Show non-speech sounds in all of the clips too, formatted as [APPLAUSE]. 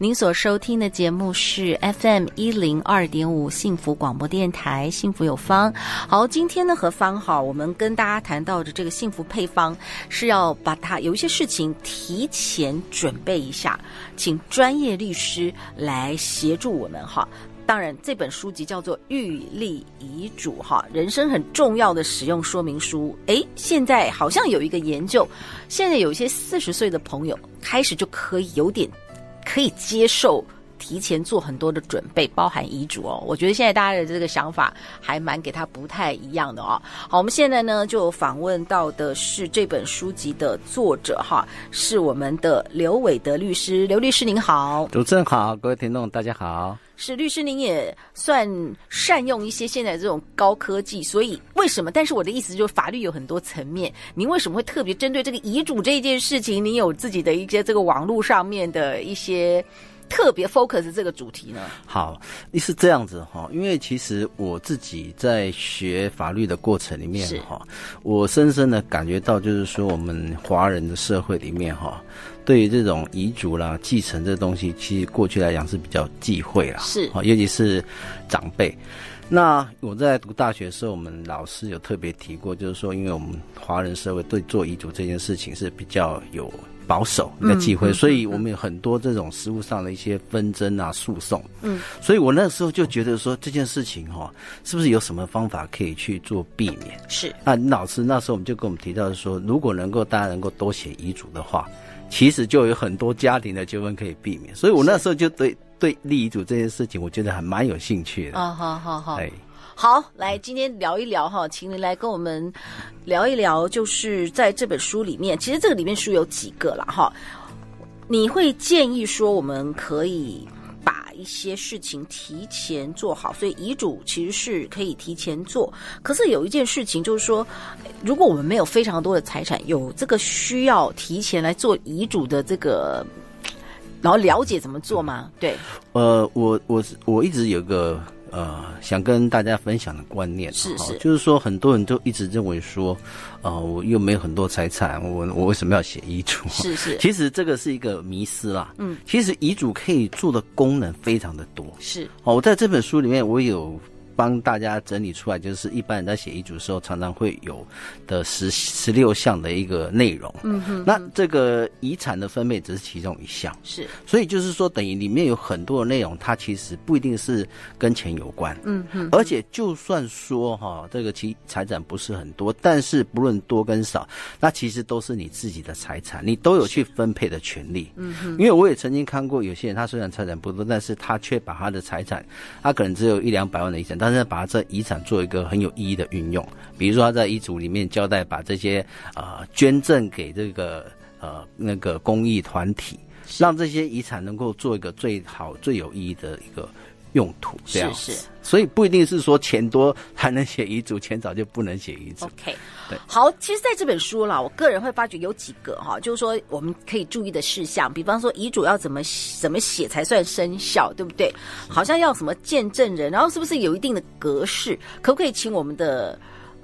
您所收听的节目是 FM 一零二点五幸福广播电台，幸福有方。好，今天呢，何方好，我们跟大家谈到的这个幸福配方，是要把它有一些事情提前准备一下，请专业律师来协助我们哈。当然，这本书籍叫做《预立遗嘱》哈，人生很重要的使用说明书。诶，现在好像有一个研究，现在有一些四十岁的朋友开始就可以有点。可以接受提前做很多的准备，包含遗嘱哦。我觉得现在大家的这个想法还蛮给他不太一样的哦。好，我们现在呢就访问到的是这本书籍的作者哈，是我们的刘伟德律师。刘律师您好，主持人好，各位听众大家好。是律师，您也算善用一些现在这种高科技，所以为什么？但是我的意思就是，法律有很多层面，您为什么会特别针对这个遗嘱这件事情？您有自己的一些这个网络上面的一些特别 focus 这个主题呢？好，你是这样子哈，因为其实我自己在学法律的过程里面哈，我深深的感觉到，就是说我们华人的社会里面哈。对于这种遗嘱啦、继承这东西，其实过去来讲是比较忌讳啦，是尤其是长辈。那我在读大学的时候，我们老师有特别提过，就是说，因为我们华人社会对做遗嘱这件事情是比较有保守、比较忌讳，所以我们有很多这种实务上的一些纷争啊、诉讼。嗯，所以我那时候就觉得说，这件事情哈，是不是有什么方法可以去做避免？是。那老师那时候我们就跟我们提到说，如果能够大家能够多写遗嘱的话。其实就有很多家庭的纠纷可以避免，所以我那时候就对对立遗嘱这件事情，我觉得还蛮有兴趣的。啊，好好好，哎，好，来今天聊一聊哈，请您来跟我们聊一聊，就是在这本书里面，其实这个里面书有几个了哈，你会建议说我们可以把。一些事情提前做好，所以遗嘱其实是可以提前做。可是有一件事情就是说，如果我们没有非常多的财产，有这个需要提前来做遗嘱的这个，然后了解怎么做吗？对，呃，我我我一直有个。呃，想跟大家分享的观念是是，就是说很多人都一直认为说，呃，我又没有很多财产，我我为什么要写遗嘱？是是，[LAUGHS] 其实这个是一个迷思啦。嗯，其实遗嘱可以做的功能非常的多。是，哦，我在这本书里面我有。帮大家整理出来，就是一般人在写遗嘱的时候，常常会有的十十六项的一个内容。嗯哼，那这个遗产的分配只是其中一项。是，所以就是说，等于里面有很多的内容，它其实不一定是跟钱有关。嗯哼，而且就算说哈，这个其财产不是很多，但是不论多跟少，那其实都是你自己的财产，你都有去分配的权利。嗯哼，因为我也曾经看过有些人，他虽然财产不多，但是他却把他的财产，他可能只有一两百万的遗产，但但是把这遗产做一个很有意义的运用，比如说他在遗嘱里面交代，把这些呃捐赠给这个呃那个公益团体，让这些遗产能够做一个最好最有意义的一个用途，这样。是。是，所以不一定是说钱多才能写遗嘱，钱少就不能写遗嘱。OK，对，好，其实在这本书啦，我个人会发觉有几个哈，就是说我们可以注意的事项，比方说遗嘱要怎么怎么写才算生效，对不对？好像要什么见证人，然后是不是有一定的格式？可不可以请我们的？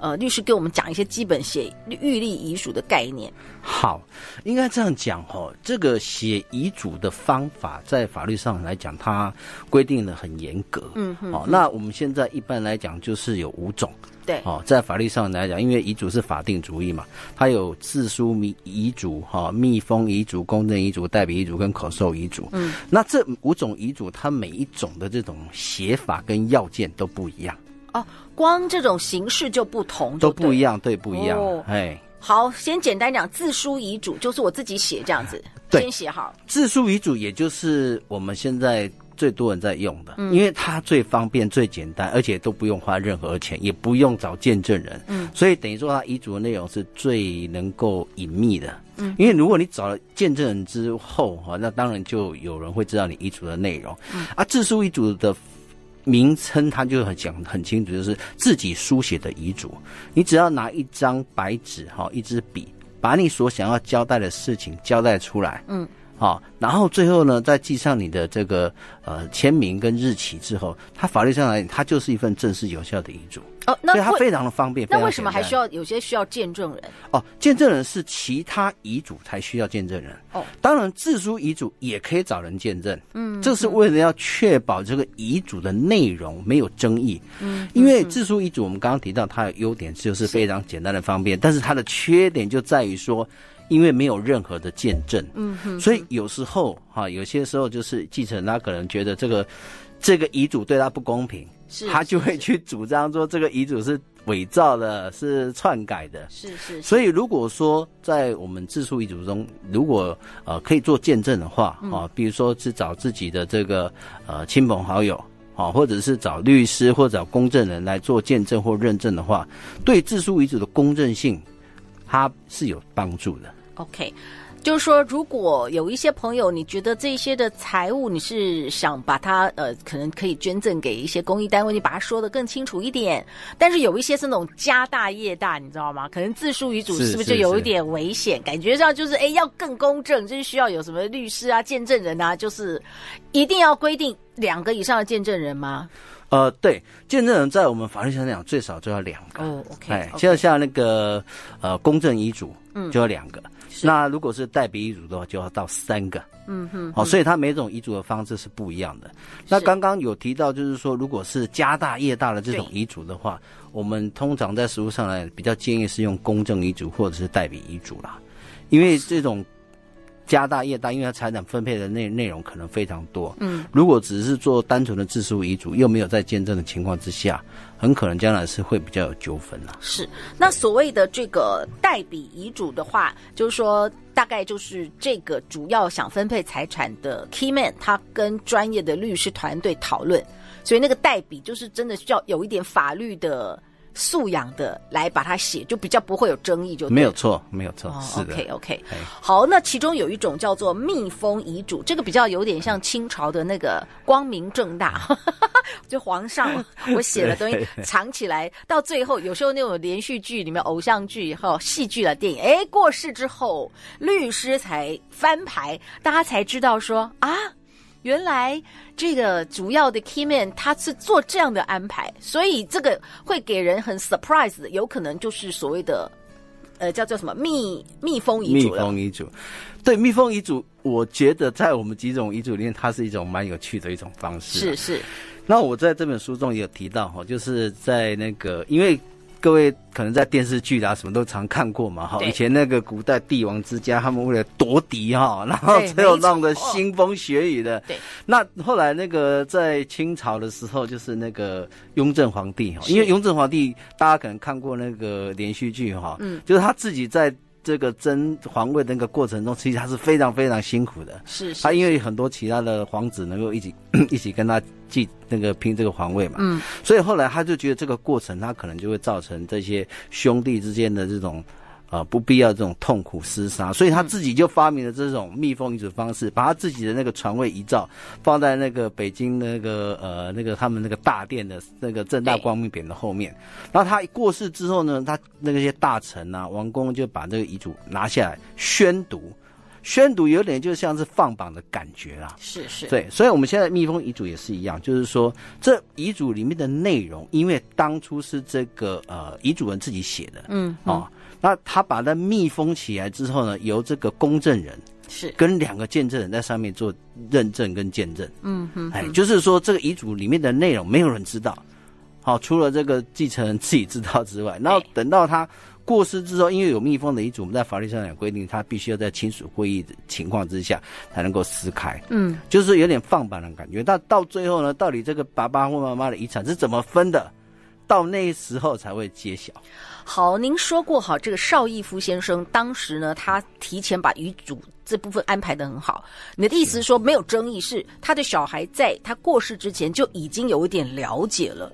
呃，律师给我们讲一些基本写预立遗嘱的概念。好，应该这样讲哦。这个写遗嘱的方法，在法律上来讲，它规定的很严格。嗯哼。哦，那我们现在一般来讲就是有五种。对。哦，在法律上来讲，因为遗嘱是法定主义嘛，它有自书遗遗嘱、哈密封遗嘱、公证遗嘱、代笔遗嘱跟口授遗嘱。嗯。那这五种遗嘱，它每一种的这种写法跟要件都不一样。哦，光这种形式就不同，都不一样，对，不一样。哦，哎，好，先简单讲，自书遗嘱就是我自己写这样子，[LAUGHS] 对，先写好。自书遗嘱也就是我们现在最多人在用的，嗯，因为它最方便、最简单，而且都不用花任何钱，也不用找见证人，嗯，所以等于说它遗嘱的内容是最能够隐秘的。嗯，因为如果你找了见证人之后哈，那当然就有人会知道你遗嘱的内容。嗯，啊，自书遗嘱的名称他就很讲很清楚，就是自己书写的遗嘱。你只要拿一张白纸哈，一支笔，把你所想要交代的事情交代出来。嗯。好，然后最后呢，再记上你的这个呃签名跟日期之后，它法律上来，它就是一份正式有效的遗嘱。哦，那它非常的方便。那为什么还需要有些需要见证人？哦，见证人是其他遗嘱才需要见证人。哦，当然自书遗嘱也可以找人见证。嗯，这是为了要确保这个遗嘱的内容没有争议。嗯，因为自书遗嘱我们刚刚提到它的优点就是非常简单的方便，但是它的缺点就在于说。因为没有任何的见证，嗯哼，所以有时候哈，有些时候就是继承人他可能觉得这个这个遗嘱对他不公平，是，他就会去主张说这个遗嘱是伪造的，是篡改的，是是。所以如果说在我们自述遗嘱中，如果呃可以做见证的话，啊，比如说是找自己的这个呃亲朋好友，啊，或者是找律师或者找公证人来做见证或认证的话，对自书遗嘱的公正性，它是有帮助的。OK，就是说，如果有一些朋友，你觉得这些的财物你是想把它呃，可能可以捐赠给一些公益单位，你把它说的更清楚一点。但是有一些是那种家大业大，你知道吗？可能自书遗嘱是不是就有一点危险？感觉上就是哎，要更公正，就是需要有什么律师啊、见证人啊，就是一定要规定两个以上的见证人吗？呃，对，见证人在我们法律上讲最少就要两个。哦，OK，哎，就像像那个呃公证遗嘱，嗯，就要两个。那如果是代笔遗嘱的话，就要到三个。嗯哼，好，所以它每种遗嘱的方式是不一样的。那刚刚有提到，就是说，如果是家大业大的这种遗嘱的话，我们通常在实务上来比较建议是用公证遗嘱或者是代笔遗嘱啦，因为这种。家大业大，因为他财产分配的内内容可能非常多。嗯，如果只是做单纯的自书遗嘱，又没有在见证的情况之下，很可能将来是会比较有纠纷了。是，那所谓的这个代笔遗嘱的话，就是说大概就是这个主要想分配财产的 key man，他跟专业的律师团队讨论，所以那个代笔就是真的需要有一点法律的。素养的来把它写，就比较不会有争议就，就没有错，没有错，哦、是的。OK OK，好，那其中有一种叫做密封遗嘱，这个比较有点像清朝的那个光明正大，[LAUGHS] 就皇上我写的东西 [LAUGHS] 藏起来，到最后有时候那种连续剧里面、偶像剧和戏剧的电影，哎，过世之后律师才翻牌，大家才知道说啊。原来这个主要的 key man 他是做这样的安排，所以这个会给人很 surprise 的，有可能就是所谓的，呃，叫做什么密密封遗嘱。密封遗嘱，对，密封遗嘱，我觉得在我们几种遗嘱里面，它是一种蛮有趣的一种方式。是是。那我在这本书中也有提到哈，就是在那个因为。各位可能在电视剧啊什么都常看过嘛哈，以前那个古代帝王之家，他们为了夺嫡哈，然后最后弄得腥风血雨的。对，那后来那个在清朝的时候，就是那个雍正皇帝哈，因为雍正皇帝大家可能看过那个连续剧哈，嗯，就是他自己在。这个争皇位的那个过程中，其实他是非常非常辛苦的。是，是，他因为很多其他的皇子能够一起 [COUGHS] 一起跟他继那个拼这个皇位嘛。嗯。所以后来他就觉得这个过程，他可能就会造成这些兄弟之间的这种。啊、呃，不必要这种痛苦厮杀，所以他自己就发明了这种密封遗嘱方式，把他自己的那个传位遗诏放在那个北京那个呃那个他们那个大殿的那个正大光明匾的后面。然后他一过世之后呢，他那些大臣啊、王公就把这个遗嘱拿下来宣读，宣读有点就像是放榜的感觉啦。是是，对，所以我们现在密封遗嘱也是一样，就是说这遗嘱里面的内容，因为当初是这个呃遗嘱人自己写的，嗯，嗯哦。那他把它密封起来之后呢，由这个公证人是跟两个见证人在上面做认证跟见证。嗯哼，哎，就是说这个遗嘱里面的内容没有人知道，好，除了这个继承人自己知道之外，然后等到他过世之后，因为有密封的遗嘱，我们在法律上有规定，他必须要在亲属会议的情况之下才能够撕开。嗯，就是有点放板的感觉。但到最后呢，到底这个爸爸或妈妈的遗产是怎么分的？到那时候才会揭晓。好，您说过哈，这个邵逸夫先生当时呢，他提前把遗嘱这部分安排的很好。你的意思是说没有争议，是他的小孩在他过世之前就已经有一点了解了，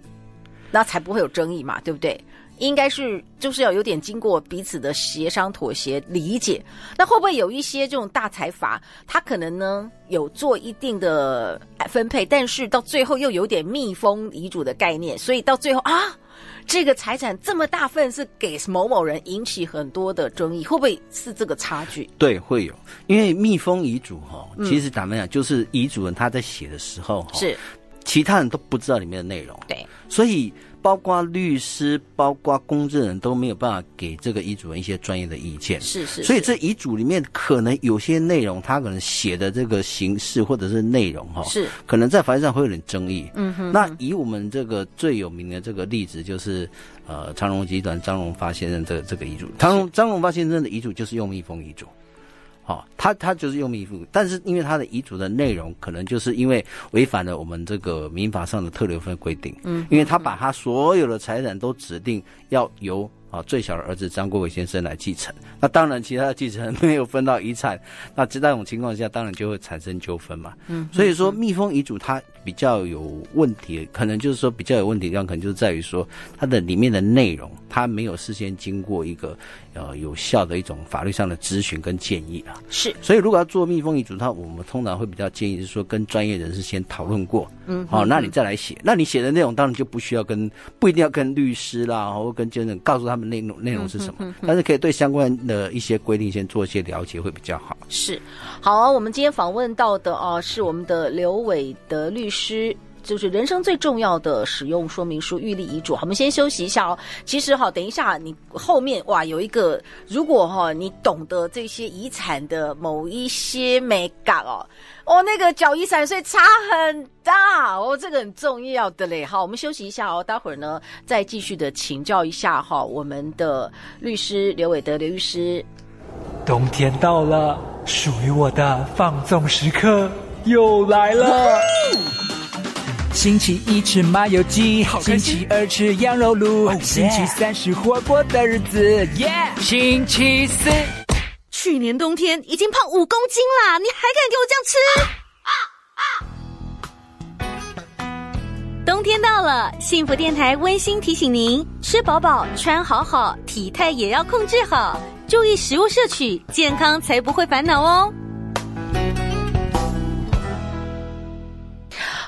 那才不会有争议嘛，对不对？应该是就是要有点经过彼此的协商、妥协、理解。那会不会有一些这种大财阀，他可能呢有做一定的分配，但是到最后又有点密封遗嘱的概念，所以到最后啊，这个财产这么大份是给某某人，引起很多的争议，会不会是这个差距？对，会有，因为密封遗嘱哈，其实坦白讲，就是遗嘱人他在写的时候哈，是其他人都不知道里面的内容，对，所以。包括律师、包括公证人都没有办法给这个遗嘱人一些专业的意见，是是，是。所以这遗嘱里面可能有些内容，他可能写的这个形式或者是内容哈，是可能在法律上会有点争议。嗯哼，哼。那以我们这个最有名的这个例子，就是呃长荣集团张荣发先生这个这个遗嘱，张张荣发先生的遗嘱就是用密封遗嘱。好，他他就是用密封，但是因为他的遗嘱的内容可能就是因为违反了我们这个民法上的特留分规定，嗯，因为他把他所有的财产都指定要由啊最小的儿子张国伟先生来继承，那当然其他的继承人没有分到遗产，那这种情况下当然就会产生纠纷嘛，嗯，所以说密封遗嘱它比较有问题，可能就是说比较有问题的地方，可能就是在于说它的里面的内容它没有事先经过一个。呃，有效的一种法律上的咨询跟建议啊，是。所以如果要做密封遗嘱，它我们通常会比较建议是说，跟专业人士先讨论过，嗯，好、哦，那你再来写。那你写的内容当然就不需要跟，不一定要跟律师啦，或跟监证告诉他们内容内容是什么，嗯哼哼哼，但是可以对相关的一些规定先做一些了解，会比较好。是，好啊，我们今天访问到的啊，是我们的刘伟德律师。就是人生最重要的使用说明书、预立遗嘱。好，我们先休息一下哦。其实哈，等一下你后面哇有一个，如果哈你懂得这些遗产的某一些美感哦，哦那个缴遗产税差很大哦，这个很重要的嘞。好，我们休息一下哦，待会儿呢再继续的请教一下哈我们的律师刘伟德刘律师。冬天到了，属于我的放纵时刻又来了。星期一吃麻油鸡，星期二吃羊肉炉，oh, yeah. 星期三是火锅的日子，耶、yeah!！星期四，去年冬天已经胖五公斤啦，你还敢给我这样吃？啊啊啊、冬天到了，幸福电台温馨提醒您：吃饱饱，穿好好，体态也要控制好，注意食物摄取，健康才不会烦恼哦。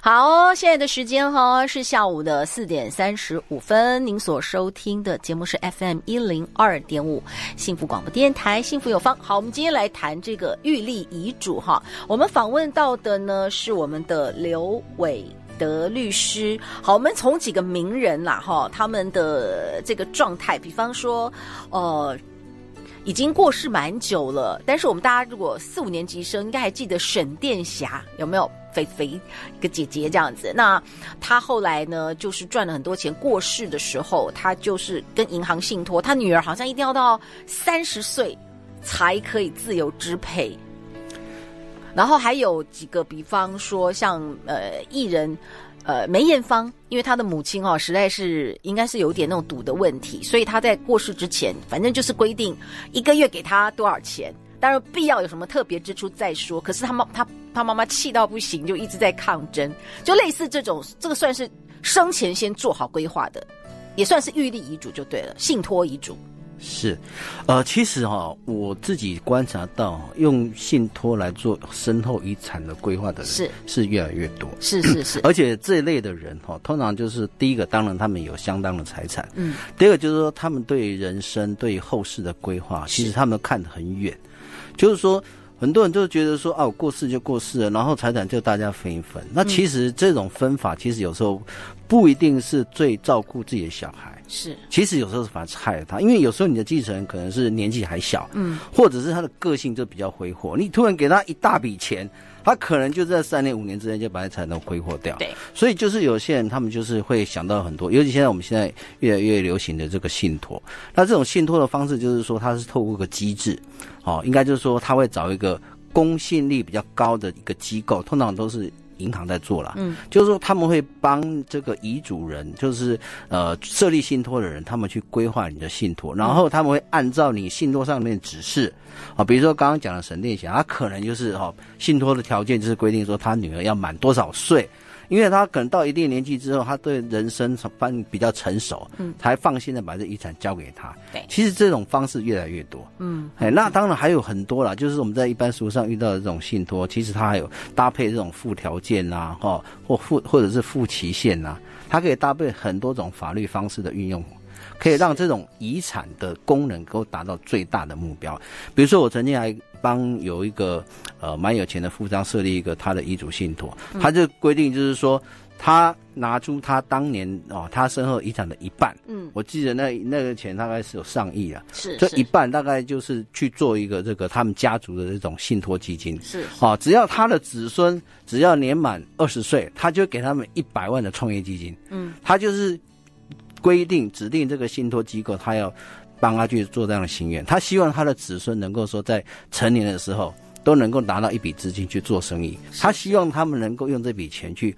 好，现在的时间哈是下午的四点三十五分。您所收听的节目是 FM 一零二点五幸福广播电台，幸福有方。好，我们今天来谈这个预立遗嘱哈。我们访问到的呢是我们的刘伟德律师。好，我们从几个名人啦哈，他们的这个状态，比方说，呃，已经过世蛮久了，但是我们大家如果四五年级生，应该还记得沈殿霞有没有？肥肥一个姐姐这样子，那她后来呢，就是赚了很多钱。过世的时候，她就是跟银行信托，她女儿好像一定要到三十岁才可以自由支配。然后还有几个，比方说像呃艺人呃梅艳芳，因为她的母亲哦实在是应该是有点那种赌的问题，所以她在过世之前，反正就是规定一个月给她多少钱。当然，必要有什么特别之处再说。可是他妈他他妈妈气到不行，就一直在抗争，就类似这种，这个算是生前先做好规划的，也算是预立遗嘱就对了，信托遗嘱。是，呃，其实哈、哦，我自己观察到，用信托来做身后遗产的规划的人是。是越来越多，是是是，[CLEARS THROAT] 而且这一类的人哈、哦，通常就是第一个，当然他们有相当的财产，嗯，第二个就是说他们对人生对后世的规划，其实他们看得很远。就是说，很多人就觉得说，啊，我过世就过世了，然后财产就大家分一分。那其实这种分法，其实有时候不一定是最照顾自己的小孩。是，其实有时候是反而是害了他，因为有时候你的继承人可能是年纪还小，嗯，或者是他的个性就比较挥霍，你突然给他一大笔钱。他可能就在三年五年之内就把那产都挥霍掉，对，所以就是有些人他们就是会想到很多，尤其现在我们现在越来越流行的这个信托，那这种信托的方式就是说它是透过个机制，哦，应该就是说他会找一个公信力比较高的一个机构，通常都是。银行在做了，嗯，就是说他们会帮这个遗嘱人，就是呃设立信托的人，他们去规划你的信托，然后他们会按照你信托上面的指示，啊，比如说刚刚讲的沈殿霞，他可能就是哈信托的条件就是规定说他女儿要满多少岁。因为他可能到一定年纪之后，他对人生方比较成熟，嗯，才放心的把这遗产交给他。对，其实这种方式越来越多，嗯，哎，那当然还有很多啦，就是我们在一般书上遇到的这种信托，其实它还有搭配这种附条件呐、啊，哈，或附或者是附期限呐，它可以搭配很多种法律方式的运用。可以让这种遗产的功能够达到最大的目标。比如说，我曾经还帮有一个呃蛮有钱的富商设立一个他的遗嘱信托，他就规定就是说，他拿出他当年哦他身后遗产的一半，嗯，我记得那那个钱大概是有上亿啊，是，这一半大概就是去做一个这个他们家族的这种信托基金，是，哦，只要他的子孙只要年满二十岁，他就给他们一百万的创业基金，嗯，他就是。规定指定这个信托机构，他要帮他去做这样的心愿。他希望他的子孙能够说，在成年的时候都能够拿到一笔资金去做生意。他希望他们能够用这笔钱去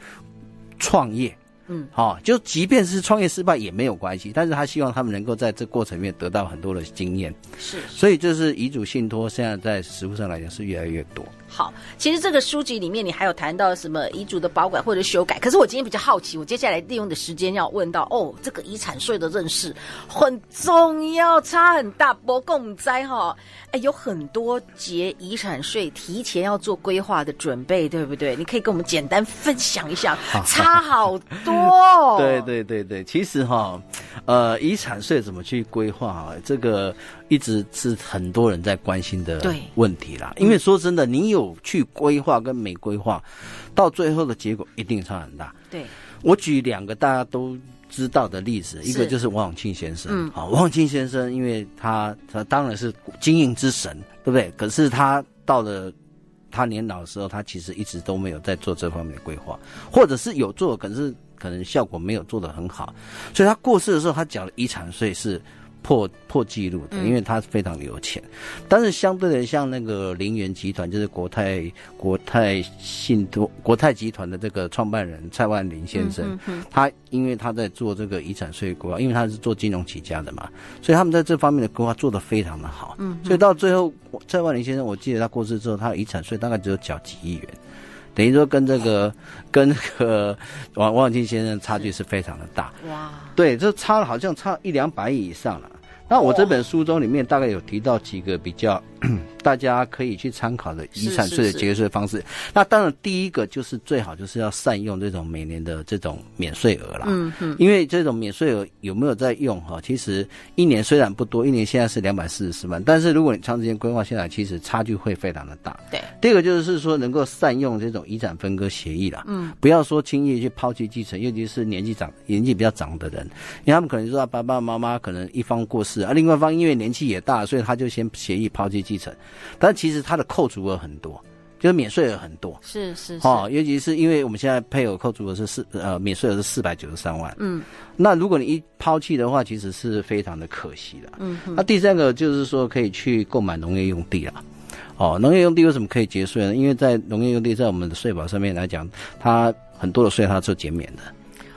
创业。嗯，好，就即便是创业失败也没有关系，但是他希望他们能够在这过程里面得到很多的经验。是，所以就是遗嘱信托，现在在实物上来讲是越来越多。好，其实这个书籍里面你还有谈到什么遗嘱的保管或者修改，可是我今天比较好奇，我接下来利用的时间要问到哦，这个遗产税的认识很重要，差很大，不共灾哈，哎，有很多节遗产税提前要做规划的准备，对不对？你可以跟我们简单分享一下，[LAUGHS] 差好多。对对对对，其实哈，呃，遗产税怎么去规划啊？这个。一直是很多人在关心的问题啦，因为说真的，你有去规划跟没规划，到最后的结果一定差很大。对，我举两个大家都知道的例子，一个就是王永庆先生。嗯，好，王永庆先生，因为他他当然是经营之神，对不对？可是他到了他年老的时候，他其实一直都没有在做这方面的规划，或者是有做，可是可能效果没有做得很好，所以他过世的时候，他缴的遗产税是。破破纪录的，因为他非常有钱，嗯、但是相对的，像那个林园集团，就是国泰国泰信托国泰集团的这个创办人蔡万林先生，嗯他因为他在做这个遗产税规划，因为他是做金融起家的嘛，所以他们在这方面的规划做得非常的好。嗯，嗯所以到最后，蔡万林先生，我记得他过世之后，他的遗产税大概只有缴几亿元，等于说跟这个 [LAUGHS] 跟那个王王永庆先生差距是非常的大。哇，对，这差了好像差一两百亿以上了。那我这本书中里面大概有提到几个比较。[CLEARS THROAT] 大家可以去参考的遗产税的节税方式。是是是，那当然，第一个就是最好就是要善用这种每年的这种免税额啦。嗯嗯。因为这种免税额有没有在用哈？其实一年虽然不多，一年现在是两百四十四万，但是如果你长时间规划下来，其实差距会非常的大。对。第二个就是说，能够善用这种遗产分割协议啦。嗯。不要说轻易去抛弃继承，尤其是年纪长、年纪比较长的人，因为他们可能说爸爸妈妈可能一方过世啊，另外一方因为年纪也大，所以他就先协议抛弃继承。但其实它的扣除额很多，就是免税额很多，是是哦，尤其是因为我们现在配偶扣除额是四呃免税额是四百九十三万，嗯，那如果你一抛弃的话，其实是非常的可惜的，嗯哼，那第三个就是说可以去购买农业用地了，哦，农业用地为什么可以节税呢？因为在农业用地在我们的税保上面来讲，它很多的税它是减免的，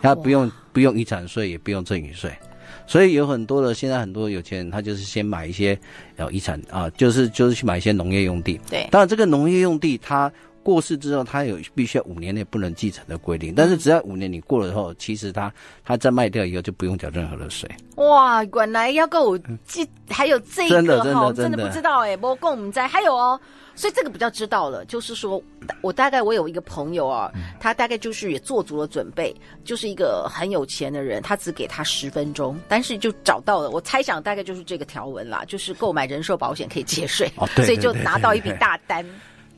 它不用不用遗产税，也不用赠与税。所以有很多的现在很多有钱人，他就是先买一些呃遗产啊，就是就是去买一些农业用地。对，当然这个农业用地，他过世之后，他有必须要五年内不能继承的规定。但是只要五年你过了之后，其实他他再卖掉以后就不用缴任何的税。哇，原来要够这还有这个哈，真的不知道哎，不过我们在还有哦。所以这个比较知道了，就是说，我大概我有一个朋友啊，他大概就是也做足了准备，就是一个很有钱的人，他只给他十分钟，但是就找到了，我猜想大概就是这个条文啦，就是购买人寿保险可以节税，哦、所以就拿到一笔大单。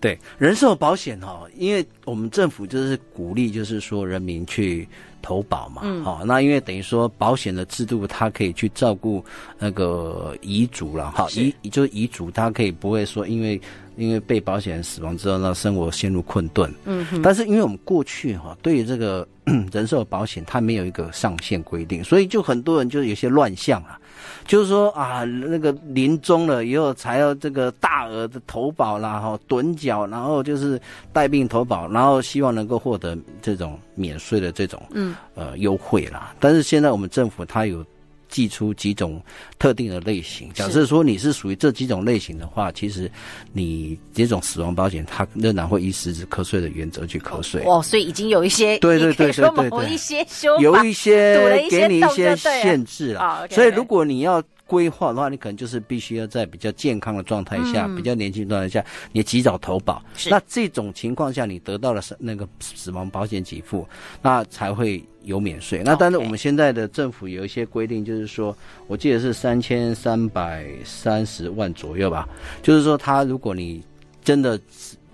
对，人寿保险哈，因为我们政府就是鼓励，就是说人民去。投保嘛，好、嗯，那因为等于说保险的制度，它可以去照顾那个遗嘱了，哈，遗就是遗嘱，它可以不会说因为因为被保险人死亡之后，那生活陷入困顿，嗯哼，但是因为我们过去哈，对于这个 [COUGHS] 人寿保险，它没有一个上限规定，所以就很多人就有些乱象啊。就是说啊，那个临终了以后才要这个大额的投保啦，哈，趸缴，然后就是带病投保，然后希望能够获得这种免税的这种嗯呃优惠啦。但是现在我们政府它有寄出几种特定的类型。假设说你是属于这几种类型的话，其实你这种死亡保险它仍然会依实质课税的原则去课税。哦，所以已经有一些对对对对对对，[LAUGHS] 一些修有 [LAUGHS] 一些给你一些限制了。所以如果你要。规划的话，你可能就是必须要在比较健康的状态下，嗯、比较年轻状态下，你及早投保。是那这种情况下，你得到了那个死亡保险给付，那才会有免税。那但是我们现在的政府有一些规定，就是说，我记得是三千三百三十万左右吧。就是说，他如果你真的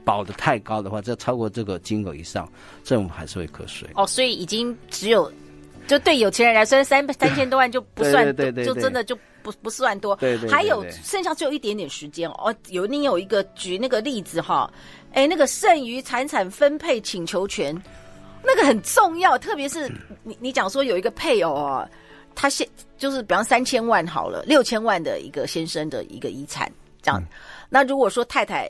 保的太高的话，这超过这个金额以上，政府还是会课税。哦，所以已经只有就对有钱人来说，三三千多万就不算，对对对对对就真的就。不不算多，对对，对，对，还有剩下只有一点点时间哦。有你有一个举那个例子哈，哎，那个剩余财产分配请求权，那个很重要，特别是你你讲说有一个配偶啊，他现就是比方三千万好了，六千万的一个先生的一个遗产这样，嗯、那如果说太太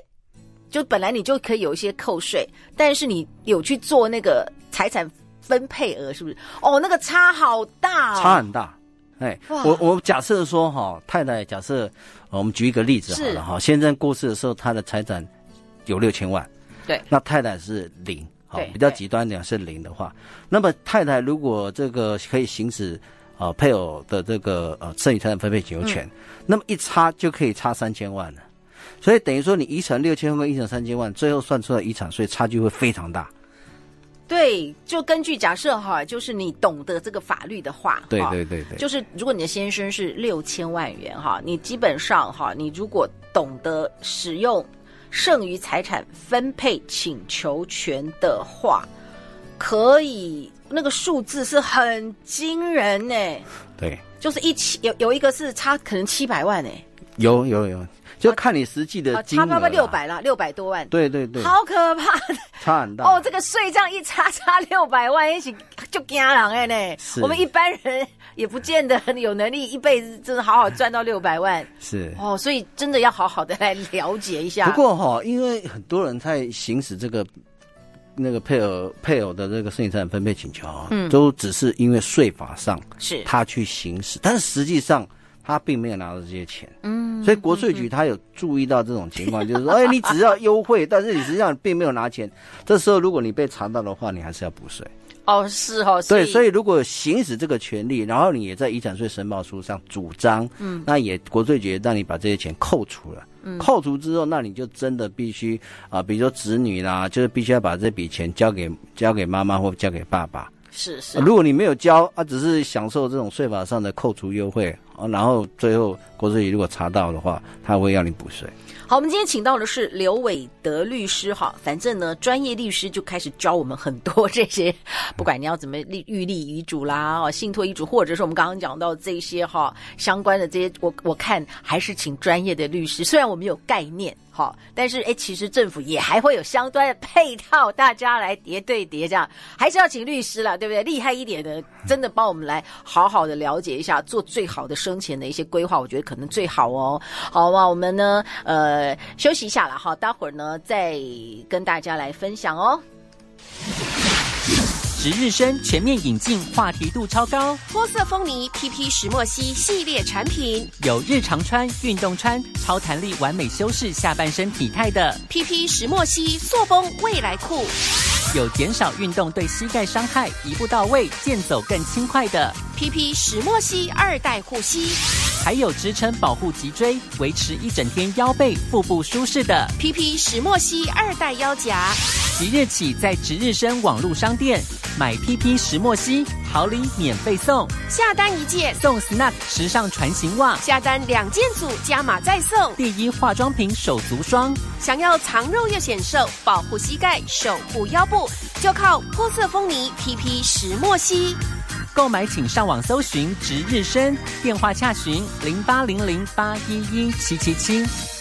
就本来你就可以有一些扣税，但是你有去做那个财产分配额，是不是？哦，那个差好大，哦，差很大。哎，我我假设说哈，太太假设，我们举一个例子好了哈，先生过世的时候，他的财产有六千万，对，那太太是零，好，比较极端点是零的话，那么太太如果这个可以行使呃配偶的这个呃剩余财产分配请求权，嗯、那么一差就可以差三千万了，所以等于说你遗产六千万跟遗产三千万，最后算出来遗产税差距会非常大。对，就根据假设哈，就是你懂得这个法律的话，对对对对，就是如果你的先生是六千万元哈，你基本上哈，你如果懂得使用剩余财产分配请求权的话，可以那个数字是很惊人呢。[LAUGHS] 对，就是一七有有一个是差可能七百万呢。有有有。就看你实际的金额，差不多六百了，六百多万。对对对，好可怕，差很大哦。这个税这样一差差六百万，一起就惊人哎呢。我们一般人也不见得有能力，一辈子真的好好赚到六百万。是哦，所以真的要好好的来了解一下。不过哈，因为很多人在行使这个那个配偶配偶的这个剩余财产分配请求啊，嗯，都只是因为税法上是他去行使，但是实际上。他并没有拿到这些钱，嗯，所以国税局他有注意到这种情况，就是说，[LAUGHS] 哎，你只要优惠，但是你实际上并没有拿钱。这时候如果你被查到的话，你还是要补税。哦，是哦，对，所以如果行使这个权利，然后你也在遗产税申报书上主张，嗯，那也国税局让你把这些钱扣除了，嗯，扣除之后，那你就真的必须啊，比如说子女啦，就是必须要把这笔钱交给交给妈妈或交给爸爸。是是，如果你没有交啊，只是享受这种税法上的扣除优惠啊，然后最后国税局如果查到的话，他会要你补税。好，我们今天请到的是刘伟德律师哈，反正呢，专业律师就开始教我们很多这些，[LAUGHS] 不管你要怎么立预立遗嘱啦，哦，信托遗嘱，或者是我们刚刚讲到这些哈相关的这些，我我看还是请专业的律师，虽然我们有概念。好，但是哎，其实政府也还会有相关的配套，大家来叠对叠，这样还是要请律师了，对不对？厉害一点的，真的帮我们来好好的了解一下，做最好的生前的一些规划，我觉得可能最好哦。好吧，我们呢，呃，休息一下了哈，待会儿呢再跟大家来分享哦。值日升全面引进，话题度超高。脱色风靡 PP 石墨烯系列产品，有日常穿、运动穿，超弹力，完美修饰下半身体态的。PP 石墨烯塑封未来裤，有减少运动对膝盖伤害，一步到位，健走更轻快的 PP 石墨烯二代护膝，还有支撑保护脊椎，维持一整天腰背腹部舒适的 PP 石墨烯二代腰夹。即日起在值日生网络商店。买 PP 石墨烯，好礼免费送，下单一件送 Snap 时尚船型袜，下单两件组加码再送第一化妆品手足霜。想要藏肉又显瘦，保护膝盖，守护腰部，就靠脱色风泥 PP 石墨烯。购买请上网搜寻值日生，电话洽询零八零零八一一七七七。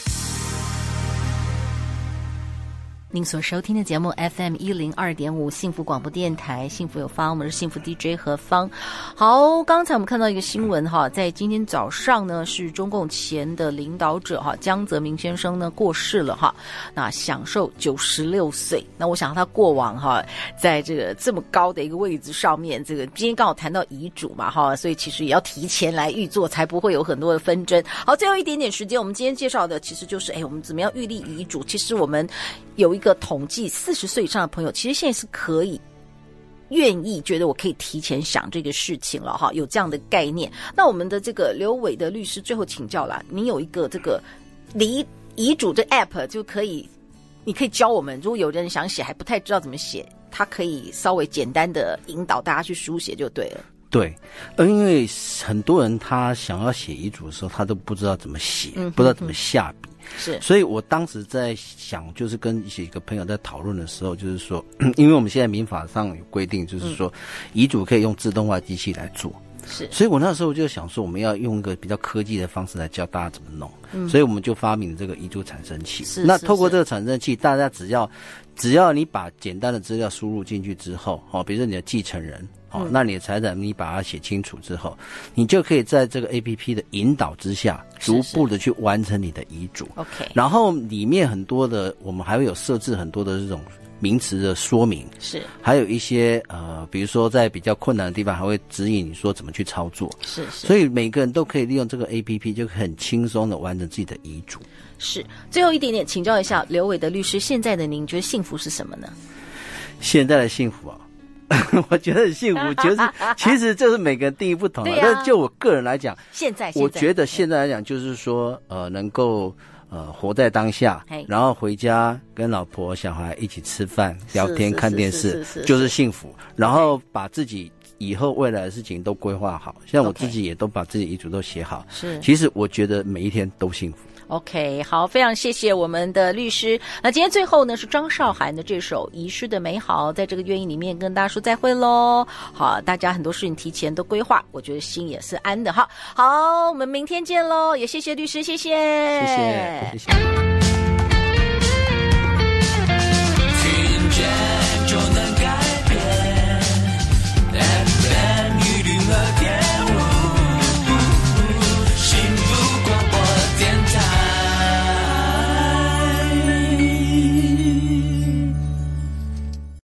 您所收听的节目 FM 一零二点五幸福广播电台，幸福有方，我们是幸福 DJ 何方。好，刚才我们看到一个新闻哈，在今天早上呢，是中共前的领导者哈江泽民先生呢过世了哈，那享寿九十六岁。那我想他过往哈，在这个这么高的一个位置上面，这个今天刚好谈到遗嘱嘛哈，所以其实也要提前来预做，才不会有很多的纷争。好，最后一点点时间，我们今天介绍的其实就是哎，我们怎么样预立遗嘱？其实我们有一个。统计，四十岁以上的朋友，其实现在是可以愿意觉得我可以提前想这个事情了哈，有这样的概念。那我们的这个刘伟的律师最后请教了，你有一个这个离遗嘱 [LAUGHS] 的 app 就可以，你可以教我们，如果有人想写还不太知道怎么写，他可以稍微简单的引导大家去书写就对了。对，呃，因为很多人他想要写遗嘱的时候，他都不知道怎么写，嗯、哼哼不知道怎么下笔。是，所以我当时在想，就是跟一些个朋友在讨论的时候，就是说，[CLEARS THROAT] 因为我们现在民法上有规定，就是说，遗嘱可以用自动化机器来做。是，所以我那时候就想说，我们要用一个比较科技的方式来教大家怎么弄。嗯，所以我们就发明了这个遗嘱产生器。是，那透过这个产生器，大家只要只要你把简单的资料输入进去之后，哦，比如说你的继承人。哦，那你的财产你把它写清楚之后，你就可以在这个 APP 的引导之下，逐步的去完成你的遗嘱。OK，然后里面很多的，我们还会有设置很多的这种名词的说明，是，还有一些呃，比如说在比较困难的地方，还会指引你说怎么去操作。是是，所以每个人都可以利用这个 APP，就很轻松的完成自己的遗嘱。是，最后一点点，请教一下刘伟的律师，现在的您觉得幸福是什么呢？现在的幸福啊。[LAUGHS] 我觉得很幸福，就是 [LAUGHS] 其实这是每个人定义不同的。啊、但就我个人来讲，现在，现在我觉得现在来讲，就是说，呃，能够呃活在当下，然后回家跟老婆小孩一起吃饭、聊天、看电视，就是幸福。然后把自己以后未来的事情都规划好，像我自己也都把自己遗嘱都写好。是，其实我觉得每一天都幸福。OK，好，非常谢谢我们的律师。那今天最后呢，是张韶涵的这首《遗失的美好》，在这个愿意里面跟大家说再会喽。好，大家很多事情提前都规划，我觉得心也是安的哈。好，我们明天见喽，也谢谢律师，谢谢，谢谢，谢谢。